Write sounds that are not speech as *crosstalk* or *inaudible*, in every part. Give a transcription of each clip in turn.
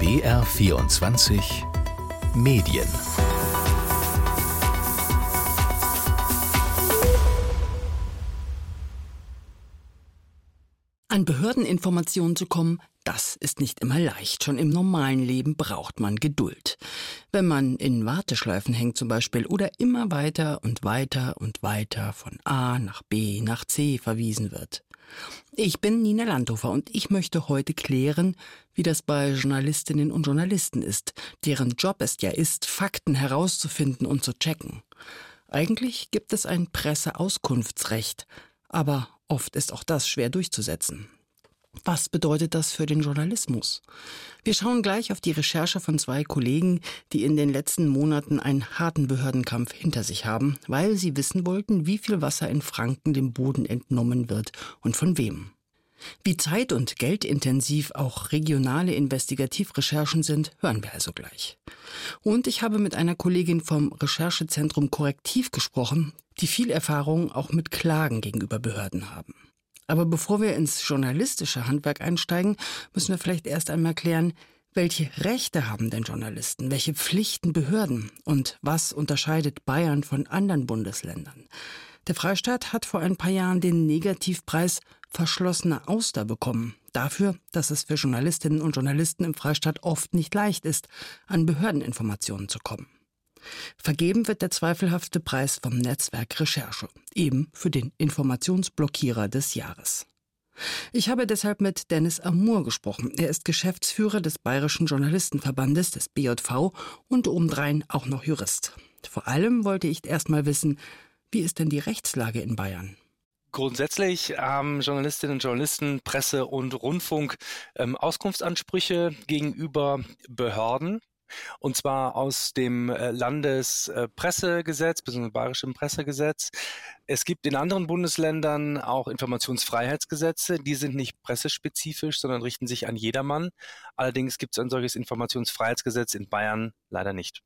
BR24 Medien An Behördeninformationen zu kommen, das ist nicht immer leicht. Schon im normalen Leben braucht man Geduld. Wenn man in Warteschleifen hängt zum Beispiel oder immer weiter und weiter und weiter von A nach B nach C verwiesen wird. Ich bin Nina Landhofer und ich möchte heute klären, wie das bei Journalistinnen und Journalisten ist, deren Job es ja ist, Fakten herauszufinden und zu checken. Eigentlich gibt es ein Presseauskunftsrecht, aber oft ist auch das schwer durchzusetzen. Was bedeutet das für den Journalismus? Wir schauen gleich auf die Recherche von zwei Kollegen, die in den letzten Monaten einen harten Behördenkampf hinter sich haben, weil sie wissen wollten, wie viel Wasser in Franken dem Boden entnommen wird und von wem. Wie zeit- und geldintensiv auch regionale Investigativrecherchen sind, hören wir also gleich. Und ich habe mit einer Kollegin vom Recherchezentrum Korrektiv gesprochen, die viel Erfahrung auch mit Klagen gegenüber Behörden haben. Aber bevor wir ins journalistische Handwerk einsteigen, müssen wir vielleicht erst einmal klären, welche Rechte haben denn Journalisten? Welche Pflichten Behörden? Und was unterscheidet Bayern von anderen Bundesländern? Der Freistaat hat vor ein paar Jahren den Negativpreis verschlossene Auster bekommen. Dafür, dass es für Journalistinnen und Journalisten im Freistaat oft nicht leicht ist, an Behördeninformationen zu kommen. Vergeben wird der zweifelhafte Preis vom Netzwerk Recherche, eben für den Informationsblockierer des Jahres. Ich habe deshalb mit Dennis Amour gesprochen. Er ist Geschäftsführer des Bayerischen Journalistenverbandes, des BJV, und obendrein auch noch Jurist. Vor allem wollte ich erst mal wissen, wie ist denn die Rechtslage in Bayern? Grundsätzlich haben Journalistinnen und Journalisten, Presse und Rundfunk ähm, Auskunftsansprüche gegenüber Behörden. Und zwar aus dem äh, Landespressegesetz bzw. Bayerischen Pressegesetz. Es gibt in anderen Bundesländern auch Informationsfreiheitsgesetze. Die sind nicht pressespezifisch, sondern richten sich an jedermann. Allerdings gibt es ein solches Informationsfreiheitsgesetz in Bayern leider nicht.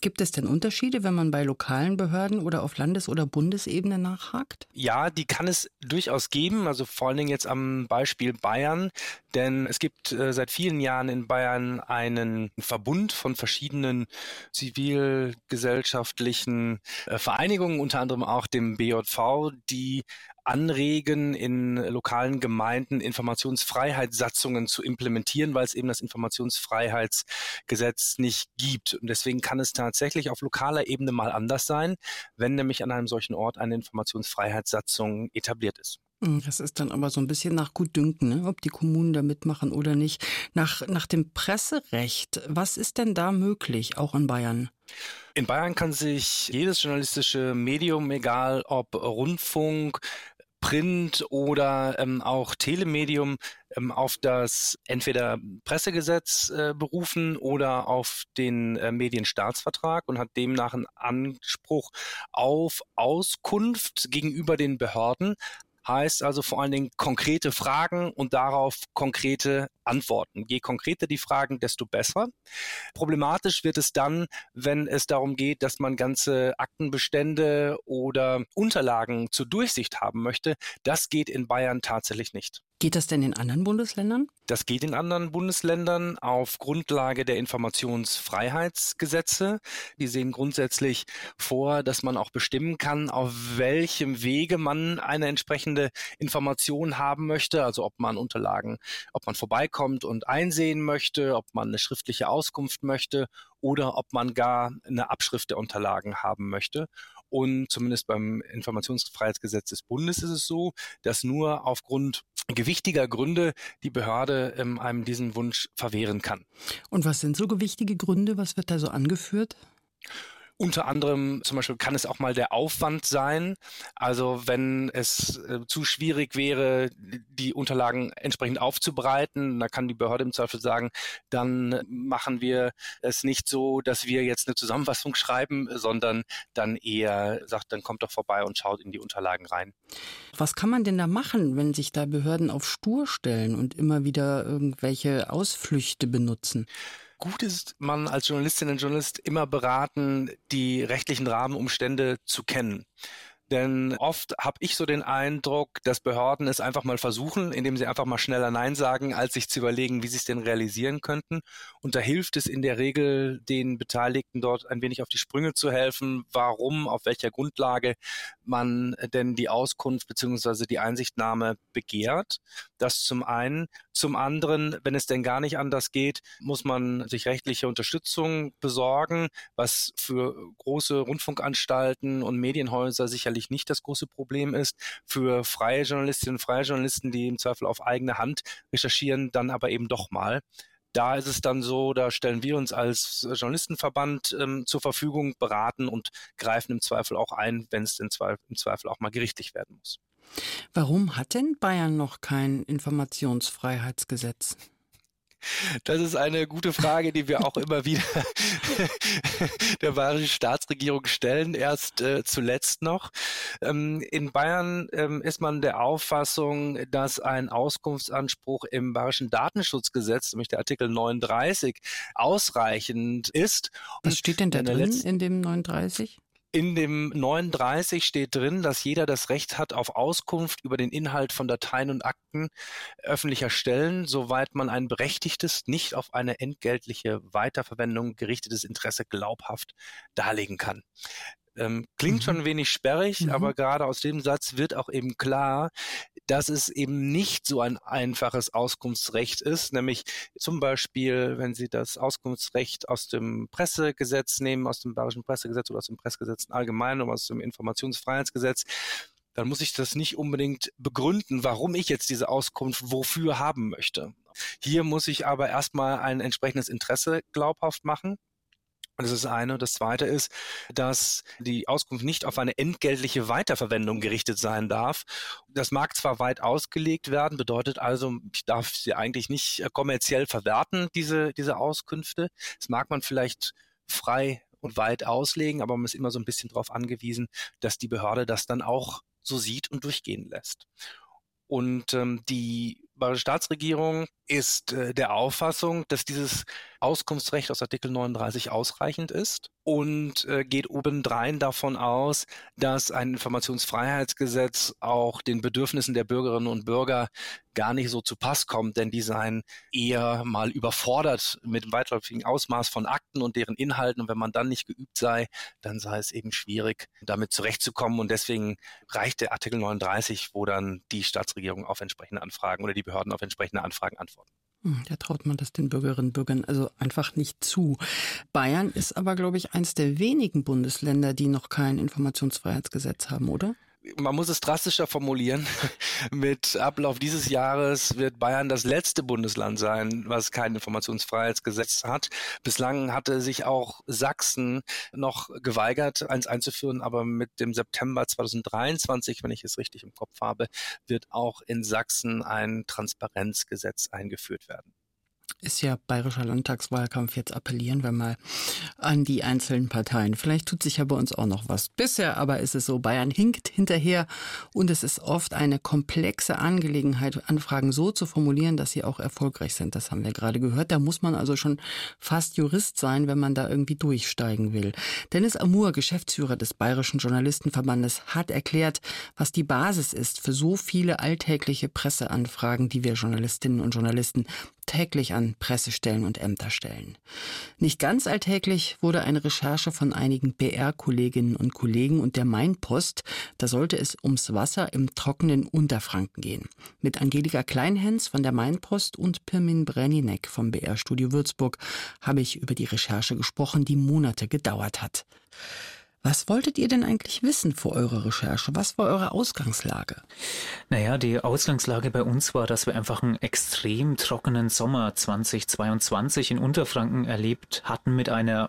Gibt es denn Unterschiede, wenn man bei lokalen Behörden oder auf Landes- oder Bundesebene nachhakt? Ja, die kann es durchaus geben. Also vor allen Dingen jetzt am Beispiel Bayern. Denn es gibt äh, seit vielen Jahren in Bayern einen Verbund von verschiedenen zivilgesellschaftlichen äh, Vereinigungen, unter anderem auch dem BJV, die anregen, in lokalen Gemeinden Informationsfreiheitssatzungen zu implementieren, weil es eben das Informationsfreiheitsgesetz nicht gibt. Und deswegen kann es tatsächlich auf lokaler Ebene mal anders sein, wenn nämlich an einem solchen Ort eine Informationsfreiheitssatzung etabliert ist. Hm, das ist dann aber so ein bisschen nach Gutdünken, ne? ob die Kommunen da mitmachen oder nicht. Nach, nach dem Presserecht, was ist denn da möglich, auch in Bayern? In Bayern kann sich jedes journalistische Medium, egal ob Rundfunk, Print oder ähm, auch Telemedium ähm, auf das entweder Pressegesetz äh, berufen oder auf den äh, Medienstaatsvertrag und hat demnach einen Anspruch auf Auskunft gegenüber den Behörden, heißt also vor allen Dingen konkrete Fragen und darauf konkrete Antworten. Je konkreter die Fragen, desto besser. Problematisch wird es dann, wenn es darum geht, dass man ganze Aktenbestände oder Unterlagen zur Durchsicht haben möchte. Das geht in Bayern tatsächlich nicht. Geht das denn in anderen Bundesländern? Das geht in anderen Bundesländern auf Grundlage der Informationsfreiheitsgesetze. Die sehen grundsätzlich vor, dass man auch bestimmen kann, auf welchem Wege man eine entsprechende Information haben möchte. Also ob man Unterlagen, ob man vorbeikommt und einsehen möchte, ob man eine schriftliche Auskunft möchte oder ob man gar eine Abschrift der Unterlagen haben möchte. Und zumindest beim Informationsfreiheitsgesetz des Bundes ist es so, dass nur aufgrund gewichtiger Gründe die Behörde ähm, einem diesen Wunsch verwehren kann. Und was sind so gewichtige Gründe? Was wird da so angeführt? Unter anderem zum Beispiel kann es auch mal der Aufwand sein. Also wenn es äh, zu schwierig wäre, die Unterlagen entsprechend aufzubereiten, da kann die Behörde im Zweifel sagen, dann machen wir es nicht so, dass wir jetzt eine Zusammenfassung schreiben, sondern dann eher sagt, dann kommt doch vorbei und schaut in die Unterlagen rein. Was kann man denn da machen, wenn sich da Behörden auf Stur stellen und immer wieder irgendwelche Ausflüchte benutzen? Gut ist man als Journalistin und Journalist immer beraten, die rechtlichen Rahmenumstände zu kennen. Denn oft habe ich so den Eindruck, dass Behörden es einfach mal versuchen, indem sie einfach mal schneller Nein sagen, als sich zu überlegen, wie sie es denn realisieren könnten. Und da hilft es in der Regel den Beteiligten dort ein wenig auf die Sprünge zu helfen, warum, auf welcher Grundlage man denn die Auskunft beziehungsweise die Einsichtnahme begehrt. Das zum einen. Zum anderen, wenn es denn gar nicht anders geht, muss man sich rechtliche Unterstützung besorgen, was für große Rundfunkanstalten und Medienhäuser sicherlich nicht das große Problem ist. Für freie Journalistinnen und freie Journalisten, die im Zweifel auf eigene Hand recherchieren, dann aber eben doch mal. Da ist es dann so, da stellen wir uns als Journalistenverband ähm, zur Verfügung, beraten und greifen im Zweifel auch ein, wenn es im Zweifel auch mal gerichtlich werden muss. Warum hat denn Bayern noch kein Informationsfreiheitsgesetz? Das ist eine gute Frage, die wir auch immer wieder *laughs* der bayerischen Staatsregierung stellen, erst äh, zuletzt noch. Ähm, in Bayern ähm, ist man der Auffassung, dass ein Auskunftsanspruch im bayerischen Datenschutzgesetz, nämlich der Artikel 39, ausreichend ist. Was steht denn da drin in dem 39? In dem 39 steht drin, dass jeder das Recht hat auf Auskunft über den Inhalt von Dateien und Akten öffentlicher Stellen, soweit man ein berechtigtes, nicht auf eine entgeltliche Weiterverwendung gerichtetes Interesse glaubhaft darlegen kann. Ähm, klingt mhm. schon ein wenig sperrig, mhm. aber gerade aus dem Satz wird auch eben klar, dass es eben nicht so ein einfaches Auskunftsrecht ist, nämlich zum Beispiel, wenn Sie das Auskunftsrecht aus dem Pressegesetz nehmen, aus dem Bayerischen Pressegesetz oder aus dem Pressegesetz allgemein oder aus dem Informationsfreiheitsgesetz, dann muss ich das nicht unbedingt begründen, warum ich jetzt diese Auskunft wofür haben möchte. Hier muss ich aber erstmal ein entsprechendes Interesse glaubhaft machen. Das ist eine. Das zweite ist, dass die Auskunft nicht auf eine entgeltliche Weiterverwendung gerichtet sein darf. Das mag zwar weit ausgelegt werden, bedeutet also, ich darf sie eigentlich nicht kommerziell verwerten, diese, diese Auskünfte. Das mag man vielleicht frei und weit auslegen, aber man ist immer so ein bisschen darauf angewiesen, dass die Behörde das dann auch so sieht und durchgehen lässt. Und ähm, die bayerische Staatsregierung ist äh, der Auffassung, dass dieses Auskunftsrecht aus Artikel 39 ausreichend ist und äh, geht obendrein davon aus, dass ein Informationsfreiheitsgesetz auch den Bedürfnissen der Bürgerinnen und Bürger gar nicht so zu Pass kommt, denn die seien eher mal überfordert mit dem weitläufigen Ausmaß von Akten und deren Inhalten. Und wenn man dann nicht geübt sei, dann sei es eben schwierig, damit zurechtzukommen. Und deswegen reicht der Artikel 39, wo dann die Staatsregierung auf entsprechende Anfragen oder die Behörden auf entsprechende Anfragen antworten. Hm, da traut man das den Bürgerinnen und Bürgern also einfach nicht zu. Bayern ist aber, glaube ich, eines der wenigen Bundesländer, die noch kein Informationsfreiheitsgesetz haben, oder? Man muss es drastischer formulieren. *laughs* Mit Ablauf dieses Jahres wird Bayern das letzte Bundesland sein, was kein Informationsfreiheitsgesetz hat. Bislang hatte sich auch Sachsen noch geweigert, eins einzuführen, aber mit dem September 2023, wenn ich es richtig im Kopf habe, wird auch in Sachsen ein Transparenzgesetz eingeführt werden ist ja bayerischer Landtagswahlkampf. Jetzt appellieren wir mal an die einzelnen Parteien. Vielleicht tut sich ja bei uns auch noch was. Bisher aber ist es so, Bayern hinkt hinterher und es ist oft eine komplexe Angelegenheit, Anfragen so zu formulieren, dass sie auch erfolgreich sind. Das haben wir gerade gehört. Da muss man also schon fast Jurist sein, wenn man da irgendwie durchsteigen will. Dennis Amur, Geschäftsführer des Bayerischen Journalistenverbandes, hat erklärt, was die Basis ist für so viele alltägliche Presseanfragen, die wir Journalistinnen und Journalisten täglich an Pressestellen und Ämter stellen. Nicht ganz alltäglich wurde eine Recherche von einigen BR-Kolleginnen und Kollegen und der Mainpost. Da sollte es ums Wasser im trockenen Unterfranken gehen. Mit Angelika Kleinhens von der Mainpost und Pirmin Breninek vom BR-Studio Würzburg habe ich über die Recherche gesprochen, die Monate gedauert hat. Was wolltet ihr denn eigentlich wissen vor eurer Recherche? Was war eure Ausgangslage? Naja, die Ausgangslage bei uns war, dass wir einfach einen extrem trockenen Sommer 2022 in Unterfranken erlebt hatten mit einer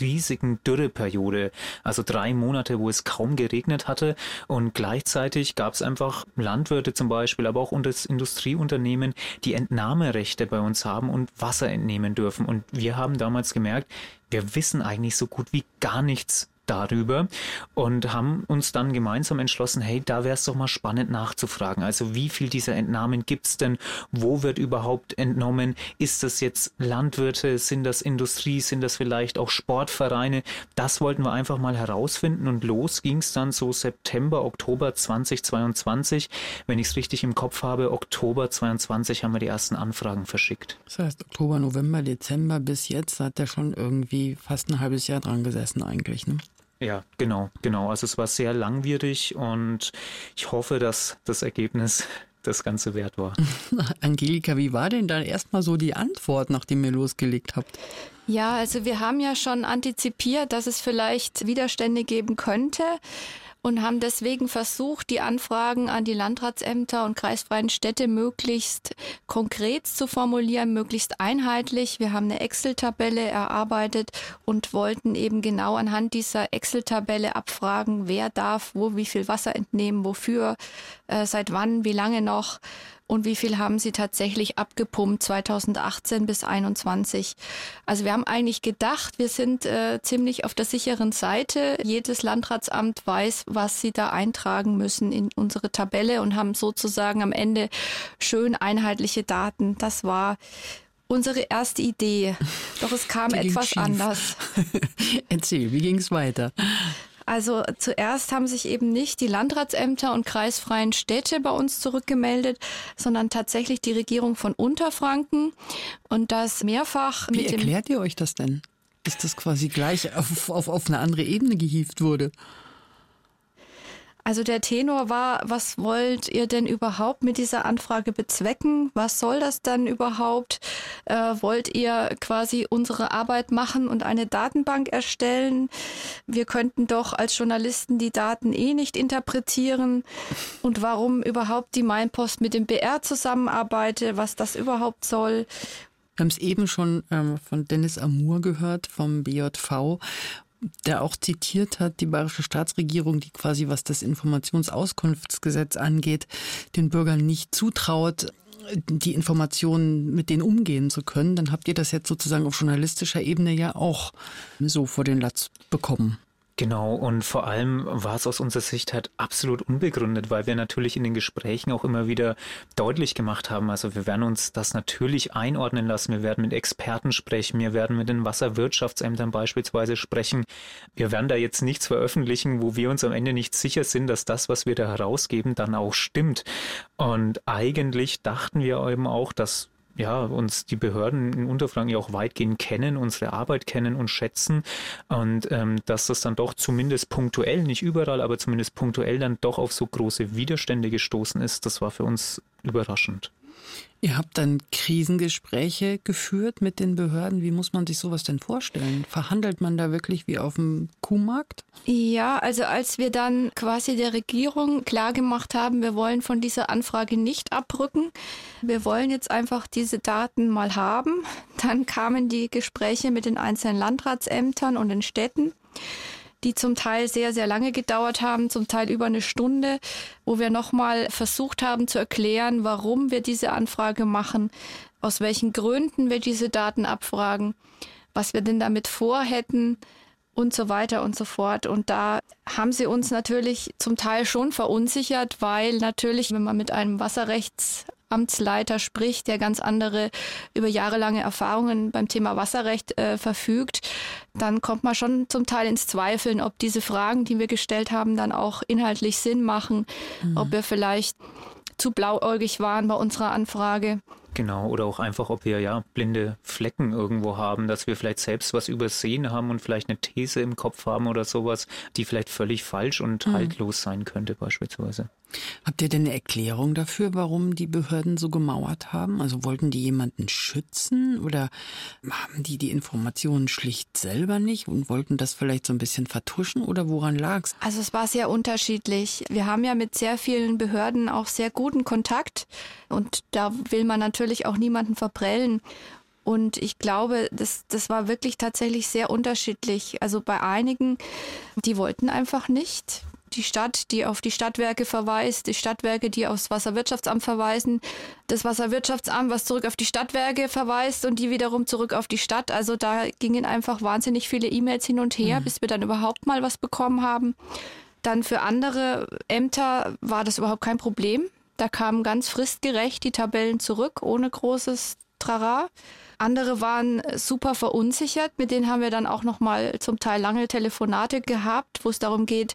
riesigen Dürreperiode, also drei Monate, wo es kaum geregnet hatte und gleichzeitig gab es einfach Landwirte zum Beispiel, aber auch Industrieunternehmen, die Entnahmerechte bei uns haben und Wasser entnehmen dürfen und wir haben damals gemerkt, wir wissen eigentlich so gut wie gar nichts darüber und haben uns dann gemeinsam entschlossen, hey, da wäre es doch mal spannend nachzufragen. Also wie viel dieser Entnahmen gibt es denn? Wo wird überhaupt entnommen? Ist das jetzt Landwirte? Sind das Industrie? Sind das vielleicht auch Sportvereine? Das wollten wir einfach mal herausfinden und los ging es dann so September, Oktober 2022. Wenn ich es richtig im Kopf habe, Oktober 22 haben wir die ersten Anfragen verschickt. Das heißt, Oktober, November, Dezember bis jetzt hat er schon irgendwie fast ein halbes Jahr dran gesessen eigentlich, ne? Ja, genau, genau. Also es war sehr langwierig und ich hoffe, dass das Ergebnis *laughs* das Ganze wert war. *laughs* Angelika, wie war denn dann erstmal so die Antwort, nachdem ihr losgelegt habt? Ja, also wir haben ja schon antizipiert, dass es vielleicht Widerstände geben könnte und haben deswegen versucht, die Anfragen an die Landratsämter und kreisfreien Städte möglichst konkret zu formulieren, möglichst einheitlich. Wir haben eine Excel-Tabelle erarbeitet und wollten eben genau anhand dieser Excel-Tabelle abfragen, wer darf wo wie viel Wasser entnehmen, wofür, äh, seit wann, wie lange noch und wie viel haben sie tatsächlich abgepumpt 2018 bis 2021. Also wir haben eigentlich gedacht, wir sind äh, ziemlich auf der sicheren Seite. Jedes Landratsamt weiß, was sie da eintragen müssen in unsere Tabelle und haben sozusagen am Ende schön einheitliche Daten. Das war unsere erste Idee. Doch es kam etwas anders. *laughs* Erzähl, wie ging es weiter? Also zuerst haben sich eben nicht die Landratsämter und kreisfreien Städte bei uns zurückgemeldet, sondern tatsächlich die Regierung von Unterfranken und das mehrfach. Wie erklärt ihr euch das denn? Dass das quasi gleich auf, auf, auf eine andere Ebene gehievt wurde? Also der Tenor war, was wollt ihr denn überhaupt mit dieser Anfrage bezwecken? Was soll das dann überhaupt? Äh, wollt ihr quasi unsere Arbeit machen und eine Datenbank erstellen? Wir könnten doch als Journalisten die Daten eh nicht interpretieren. Und warum überhaupt die Mainpost mit dem BR zusammenarbeitet, was das überhaupt soll? Wir haben es eben schon ähm, von Dennis Amour gehört vom BJV der auch zitiert hat, die bayerische Staatsregierung, die quasi, was das Informationsauskunftsgesetz angeht, den Bürgern nicht zutraut, die Informationen mit denen umgehen zu können, dann habt ihr das jetzt sozusagen auf journalistischer Ebene ja auch so vor den Latz bekommen. Genau, und vor allem war es aus unserer Sicht halt absolut unbegründet, weil wir natürlich in den Gesprächen auch immer wieder deutlich gemacht haben, also wir werden uns das natürlich einordnen lassen, wir werden mit Experten sprechen, wir werden mit den Wasserwirtschaftsämtern beispielsweise sprechen. Wir werden da jetzt nichts veröffentlichen, wo wir uns am Ende nicht sicher sind, dass das, was wir da herausgeben, dann auch stimmt. Und eigentlich dachten wir eben auch, dass ja, uns die Behörden in Unterfranken ja auch weitgehend kennen, unsere Arbeit kennen und schätzen und ähm, dass das dann doch zumindest punktuell, nicht überall, aber zumindest punktuell dann doch auf so große Widerstände gestoßen ist, das war für uns überraschend. Ihr habt dann Krisengespräche geführt mit den Behörden. Wie muss man sich sowas denn vorstellen? Verhandelt man da wirklich wie auf dem Kuhmarkt? Ja, also als wir dann quasi der Regierung klargemacht haben, wir wollen von dieser Anfrage nicht abrücken, wir wollen jetzt einfach diese Daten mal haben, dann kamen die Gespräche mit den einzelnen Landratsämtern und den Städten die zum Teil sehr, sehr lange gedauert haben, zum Teil über eine Stunde, wo wir nochmal versucht haben zu erklären, warum wir diese Anfrage machen, aus welchen Gründen wir diese Daten abfragen, was wir denn damit vorhätten und so weiter und so fort. Und da haben sie uns natürlich zum Teil schon verunsichert, weil natürlich, wenn man mit einem Wasserrechts Amtsleiter spricht, der ganz andere über jahrelange Erfahrungen beim Thema Wasserrecht äh, verfügt, dann kommt man schon zum Teil ins Zweifeln, ob diese Fragen, die wir gestellt haben, dann auch inhaltlich Sinn machen, mhm. ob wir vielleicht zu blauäugig waren bei unserer Anfrage. Genau, oder auch einfach, ob wir ja blinde Flecken irgendwo haben, dass wir vielleicht selbst was übersehen haben und vielleicht eine These im Kopf haben oder sowas, die vielleicht völlig falsch und mhm. haltlos sein könnte beispielsweise. Habt ihr denn eine Erklärung dafür, warum die Behörden so gemauert haben? Also wollten die jemanden schützen oder haben die die Informationen schlicht selber nicht und wollten das vielleicht so ein bisschen vertuschen oder woran lag's? Also es war sehr unterschiedlich. Wir haben ja mit sehr vielen Behörden auch sehr guten Kontakt und da will man natürlich auch niemanden verprellen. Und ich glaube, das, das war wirklich tatsächlich sehr unterschiedlich. Also bei einigen, die wollten einfach nicht die Stadt, die auf die Stadtwerke verweist, die Stadtwerke, die aufs Wasserwirtschaftsamt verweisen, das Wasserwirtschaftsamt, was zurück auf die Stadtwerke verweist und die wiederum zurück auf die Stadt. Also da gingen einfach wahnsinnig viele E-Mails hin und her, mhm. bis wir dann überhaupt mal was bekommen haben. Dann für andere Ämter war das überhaupt kein Problem. Da kamen ganz fristgerecht die Tabellen zurück, ohne großes Trara. Andere waren super verunsichert. Mit denen haben wir dann auch noch mal zum Teil lange Telefonate gehabt, wo es darum geht,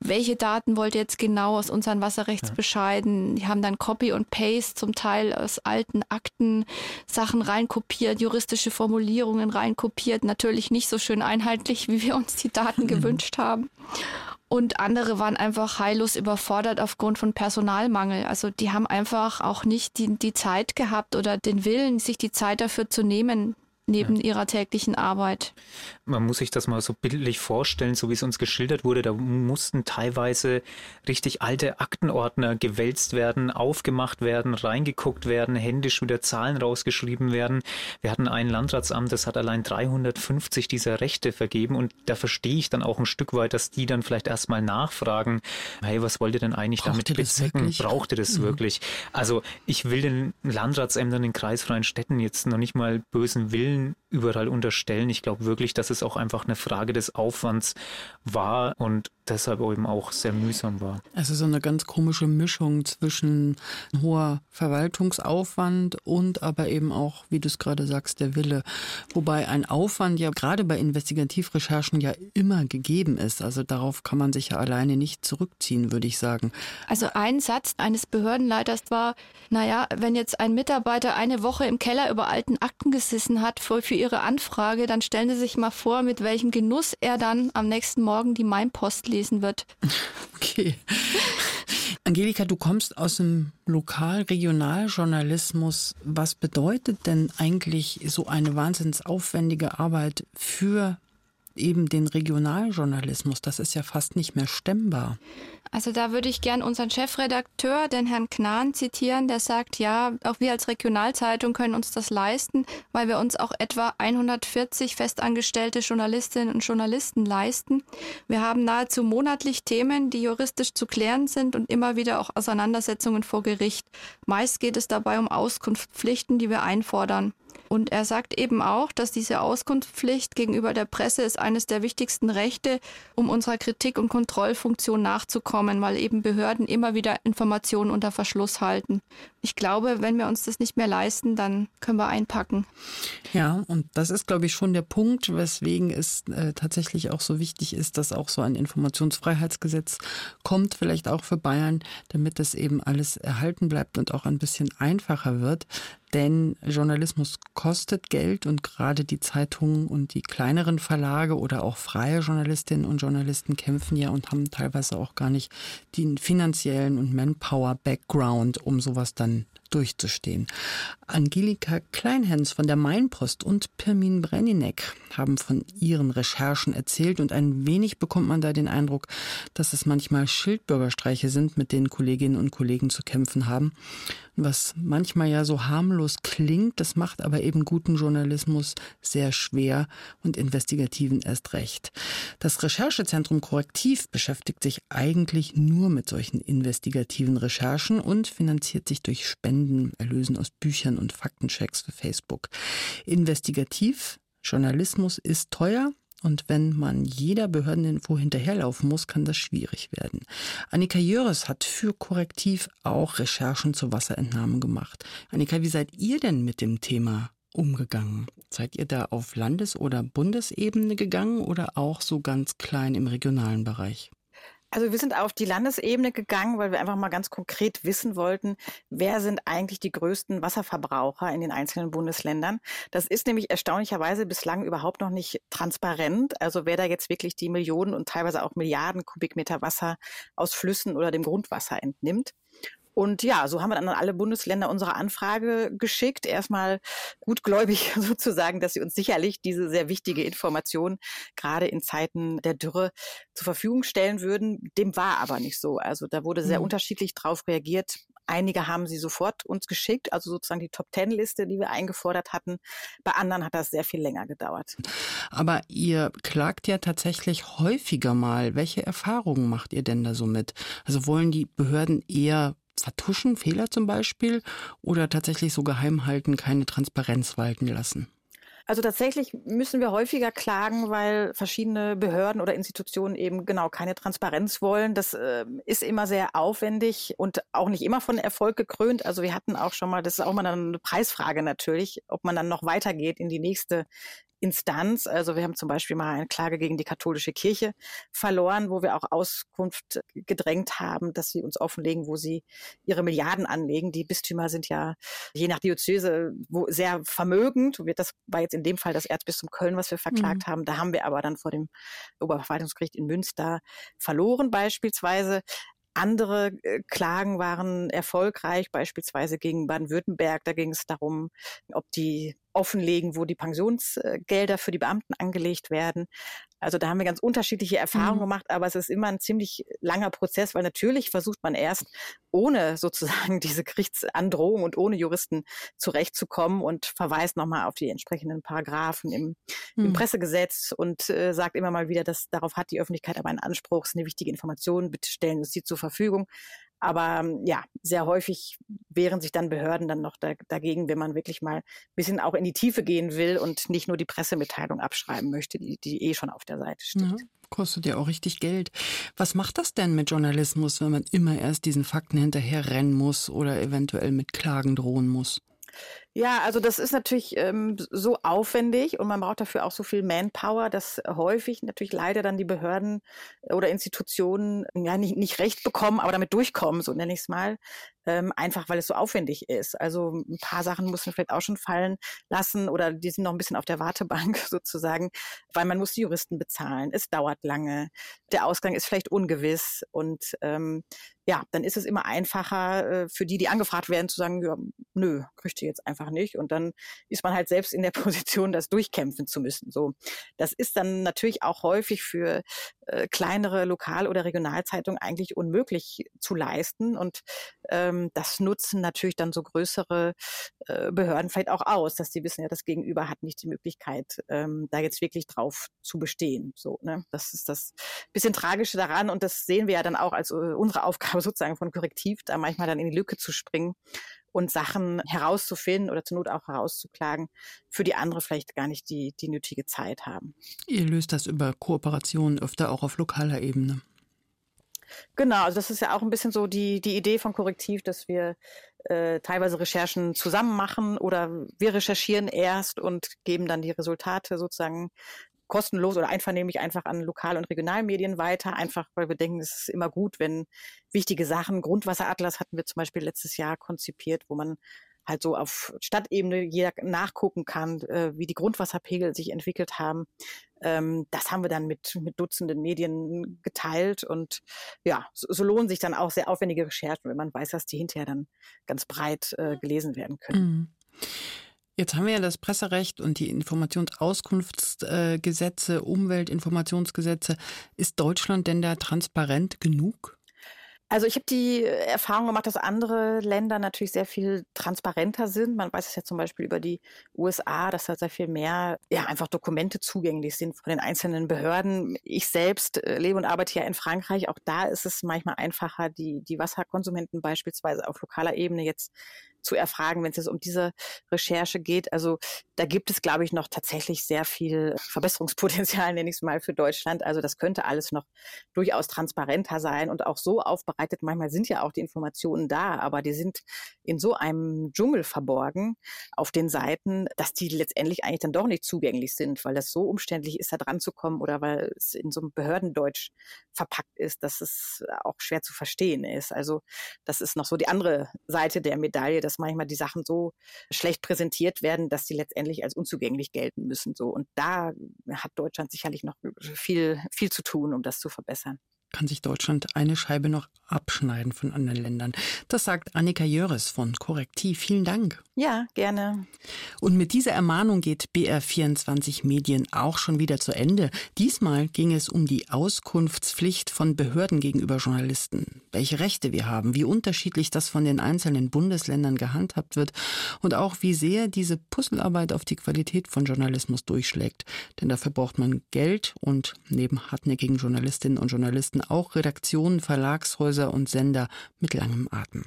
welche Daten wollt ihr jetzt genau aus unseren Wasserrechtsbescheiden. Die haben dann Copy und Paste zum Teil aus alten Akten Sachen reinkopiert, juristische Formulierungen reinkopiert. Natürlich nicht so schön einheitlich, *laughs* wie wir uns die Daten *laughs* gewünscht haben. Und andere waren einfach heillos überfordert aufgrund von Personalmangel. Also die haben einfach auch nicht die, die Zeit gehabt oder den Willen, sich die Zeit dafür zu nehmen, neben ja. ihrer täglichen Arbeit. Man muss sich das mal so bildlich vorstellen, so wie es uns geschildert wurde. Da mussten teilweise richtig alte Aktenordner gewälzt werden, aufgemacht werden, reingeguckt werden, händisch wieder Zahlen rausgeschrieben werden. Wir hatten ein Landratsamt, das hat allein 350 dieser Rechte vergeben und da verstehe ich dann auch ein Stück weit, dass die dann vielleicht erstmal nachfragen, hey, was wollt ihr denn eigentlich Braucht damit bezwecken? Braucht ihr das mhm. wirklich? Also ich will den Landratsämtern in kreisfreien Städten jetzt noch nicht mal bösen Willen Willen überall unterstellen. Ich glaube wirklich, dass es auch einfach eine Frage des Aufwands war und deshalb eben auch sehr mühsam war. Also so eine ganz komische Mischung zwischen hoher Verwaltungsaufwand und aber eben auch, wie du es gerade sagst, der Wille. Wobei ein Aufwand ja gerade bei Investigativrecherchen ja immer gegeben ist. Also darauf kann man sich ja alleine nicht zurückziehen, würde ich sagen. Also ein Satz eines Behördenleiters war, naja, wenn jetzt ein Mitarbeiter eine Woche im Keller über alten Akten gesessen hat für, für ihre Anfrage, dann stellen Sie sich mal vor, mit welchem Genuss er dann am nächsten Morgen die Mainpost lesen wird. *laughs* Okay. Angelika, du kommst aus dem Lokal-Regionaljournalismus. Was bedeutet denn eigentlich so eine wahnsinnsaufwendige Arbeit für eben den Regionaljournalismus. Das ist ja fast nicht mehr stemmbar. Also da würde ich gern unseren Chefredakteur, den Herrn Knahn, zitieren, der sagt, ja, auch wir als Regionalzeitung können uns das leisten, weil wir uns auch etwa 140 festangestellte Journalistinnen und Journalisten leisten. Wir haben nahezu monatlich Themen, die juristisch zu klären sind und immer wieder auch Auseinandersetzungen vor Gericht. Meist geht es dabei um Auskunftspflichten, die wir einfordern. Und er sagt eben auch, dass diese Auskunftspflicht gegenüber der Presse ist eines der wichtigsten Rechte, um unserer Kritik- und Kontrollfunktion nachzukommen, weil eben Behörden immer wieder Informationen unter Verschluss halten. Ich glaube, wenn wir uns das nicht mehr leisten, dann können wir einpacken. Ja, und das ist, glaube ich, schon der Punkt, weswegen es äh, tatsächlich auch so wichtig ist, dass auch so ein Informationsfreiheitsgesetz kommt, vielleicht auch für Bayern, damit das eben alles erhalten bleibt und auch ein bisschen einfacher wird. Denn Journalismus kostet Geld und gerade die Zeitungen und die kleineren Verlage oder auch freie Journalistinnen und Journalisten kämpfen ja und haben teilweise auch gar nicht den finanziellen und Manpower-Background, um sowas dann durchzustehen. Angelika Kleinhens von der Mainpost und Pirmin Brenninek haben von ihren Recherchen erzählt und ein wenig bekommt man da den Eindruck, dass es manchmal Schildbürgerstreiche sind, mit denen Kolleginnen und Kollegen zu kämpfen haben. Was manchmal ja so harmlos klingt, das macht aber eben guten Journalismus sehr schwer und investigativen erst recht. Das Recherchezentrum Korrektiv beschäftigt sich eigentlich nur mit solchen investigativen Recherchen und finanziert sich durch Spenden, Erlösen aus Büchern und Faktenchecks für Facebook. Investigativ Journalismus ist teuer, und wenn man jeder Behördeninfo hinterherlaufen muss, kann das schwierig werden. Annika Jöres hat für Korrektiv auch Recherchen zur Wasserentnahme gemacht. Annika, wie seid ihr denn mit dem Thema umgegangen? Seid ihr da auf Landes- oder Bundesebene gegangen oder auch so ganz klein im regionalen Bereich? Also wir sind auf die Landesebene gegangen, weil wir einfach mal ganz konkret wissen wollten, wer sind eigentlich die größten Wasserverbraucher in den einzelnen Bundesländern. Das ist nämlich erstaunlicherweise bislang überhaupt noch nicht transparent. Also wer da jetzt wirklich die Millionen und teilweise auch Milliarden Kubikmeter Wasser aus Flüssen oder dem Grundwasser entnimmt. Und ja, so haben wir dann an alle Bundesländer unsere Anfrage geschickt. Erstmal gutgläubig *laughs* sozusagen, dass sie uns sicherlich diese sehr wichtige Information gerade in Zeiten der Dürre zur Verfügung stellen würden. Dem war aber nicht so. Also da wurde sehr mhm. unterschiedlich drauf reagiert. Einige haben sie sofort uns geschickt, also sozusagen die Top-Ten-Liste, die wir eingefordert hatten. Bei anderen hat das sehr viel länger gedauert. Aber ihr klagt ja tatsächlich häufiger mal. Welche Erfahrungen macht ihr denn da so mit? Also wollen die Behörden eher vertuschen, Fehler zum Beispiel, oder tatsächlich so geheim halten, keine Transparenz walten lassen? Also tatsächlich müssen wir häufiger klagen, weil verschiedene Behörden oder Institutionen eben genau keine Transparenz wollen. Das äh, ist immer sehr aufwendig und auch nicht immer von Erfolg gekrönt. Also wir hatten auch schon mal, das ist auch mal eine Preisfrage natürlich, ob man dann noch weitergeht in die nächste Instanz. Also wir haben zum Beispiel mal eine Klage gegen die katholische Kirche verloren, wo wir auch Auskunft gedrängt haben, dass sie uns offenlegen, wo sie ihre Milliarden anlegen. Die Bistümer sind ja je nach Diözese sehr vermögend. Das war jetzt in dem Fall das Erzbistum Köln, was wir verklagt mhm. haben. Da haben wir aber dann vor dem Oberverwaltungsgericht in Münster verloren beispielsweise. Andere äh, Klagen waren erfolgreich, beispielsweise gegen Baden-Württemberg. Da ging es darum, ob die offenlegen, wo die Pensionsgelder für die Beamten angelegt werden. Also da haben wir ganz unterschiedliche Erfahrungen mhm. gemacht, aber es ist immer ein ziemlich langer Prozess, weil natürlich versucht man erst ohne sozusagen *laughs* diese Gerichtsandrohung und ohne Juristen zurechtzukommen und verweist nochmal auf die entsprechenden Paragraphen im, mhm. im Pressegesetz und äh, sagt immer mal wieder, dass darauf hat die Öffentlichkeit aber einen Anspruch, es ist eine wichtige Information, bitte stellen sie zur Verfügung. Aber ähm, ja, sehr häufig wehren sich dann Behörden dann noch da, dagegen, wenn man wirklich mal ein bisschen auch in die Tiefe gehen will und nicht nur die Pressemitteilung abschreiben möchte, die, die eh schon auf der Seite steht. Ja, kostet ja auch richtig Geld. Was macht das denn mit Journalismus, wenn man immer erst diesen Fakten hinterher rennen muss oder eventuell mit Klagen drohen muss? Ja, also das ist natürlich ähm, so aufwendig und man braucht dafür auch so viel Manpower, dass häufig natürlich leider dann die Behörden oder Institutionen ja nicht, nicht recht bekommen, aber damit durchkommen, so nenne ich es mal, ähm, einfach weil es so aufwendig ist. Also ein paar Sachen muss man vielleicht auch schon fallen lassen oder die sind noch ein bisschen auf der Wartebank *laughs* sozusagen, weil man muss die Juristen bezahlen. Es dauert lange, der Ausgang ist vielleicht ungewiss und ähm, ja, dann ist es immer einfacher äh, für die, die angefragt werden, zu sagen, ja, nö, kriegt ihr jetzt einfach nicht. Und dann ist man halt selbst in der *laughs* Position, das durchkämpfen zu müssen. So, das ist dann natürlich auch häufig für äh, kleinere Lokal- oder Regionalzeitungen eigentlich unmöglich zu leisten. Und ähm, das nutzen natürlich dann so größere äh, Behörden vielleicht auch aus, dass die wissen, ja, das Gegenüber hat nicht die Möglichkeit, ähm, da jetzt wirklich drauf zu bestehen. So, ne? Das ist das bisschen Tragische daran und das sehen wir ja dann auch als äh, unsere Aufgabe sozusagen von Korrektiv, da manchmal dann in die Lücke zu springen und Sachen herauszufinden oder zur Not auch herauszuklagen, für die andere vielleicht gar nicht die, die nötige Zeit haben. Ihr löst das über Kooperationen öfter auch auf lokaler Ebene. Genau, also das ist ja auch ein bisschen so die, die Idee von Korrektiv, dass wir äh, teilweise Recherchen zusammen machen oder wir recherchieren erst und geben dann die Resultate sozusagen kostenlos oder einvernehmlich einfach an Lokal- und Regionalmedien weiter, einfach weil wir denken, es ist immer gut, wenn wichtige Sachen, Grundwasseratlas hatten wir zum Beispiel letztes Jahr konzipiert, wo man halt so auf Stadtebene jeder nachgucken kann, äh, wie die Grundwasserpegel sich entwickelt haben. Ähm, das haben wir dann mit, mit Dutzenden Medien geteilt und ja, so, so lohnen sich dann auch sehr aufwendige Recherchen, wenn man weiß, dass die hinterher dann ganz breit äh, gelesen werden können. Mhm. Jetzt haben wir ja das Presserecht und die Informationsauskunftsgesetze, Umweltinformationsgesetze. Ist Deutschland denn da transparent genug? Also ich habe die Erfahrung gemacht, dass andere Länder natürlich sehr viel transparenter sind. Man weiß es ja zum Beispiel über die USA, dass da sehr viel mehr, ja, einfach Dokumente zugänglich sind von den einzelnen Behörden. Ich selbst äh, lebe und arbeite ja in Frankreich. Auch da ist es manchmal einfacher, die, die Wasserkonsumenten beispielsweise auf lokaler Ebene jetzt zu erfragen, wenn es jetzt um diese Recherche geht. Also da gibt es, glaube ich, noch tatsächlich sehr viel Verbesserungspotenzial, *laughs* nenne ich es mal, für Deutschland. Also das könnte alles noch durchaus transparenter sein und auch so aufbereitet. Manchmal sind ja auch die Informationen da, aber die sind in so einem Dschungel verborgen auf den Seiten, dass die letztendlich eigentlich dann doch nicht zugänglich sind, weil das so umständlich ist, da dran zu kommen oder weil es in so einem Behördendeutsch verpackt ist, dass es auch schwer zu verstehen ist. Also das ist noch so die andere Seite der Medaille, dass manchmal die Sachen so schlecht präsentiert werden, dass sie letztendlich als unzugänglich gelten müssen. So und da hat Deutschland sicherlich noch viel viel zu tun, um das zu verbessern. Kann sich Deutschland eine Scheibe noch abschneiden von anderen Ländern. Das sagt Annika Jöres von Korrektiv. Vielen Dank. Ja, gerne. Und mit dieser Ermahnung geht BR24 Medien auch schon wieder zu Ende. Diesmal ging es um die Auskunftspflicht von Behörden gegenüber Journalisten. Welche Rechte wir haben, wie unterschiedlich das von den einzelnen Bundesländern gehandhabt wird und auch wie sehr diese Puzzlearbeit auf die Qualität von Journalismus durchschlägt. Denn dafür braucht man Geld und neben hartnäckigen Journalistinnen und Journalisten auch Redaktionen, Verlagshäuser und Sender mit langem Atem.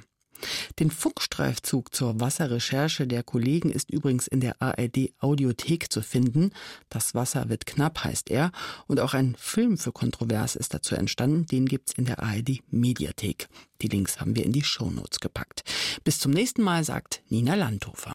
Den Funkstreifzug zur Wasserrecherche der Kollegen ist übrigens in der ARD Audiothek zu finden. Das Wasser wird knapp heißt er. Und auch ein Film für Kontrovers ist dazu entstanden. Den gibt's in der ARD Mediathek. Die Links haben wir in die Shownotes gepackt. Bis zum nächsten Mal sagt Nina Landhofer.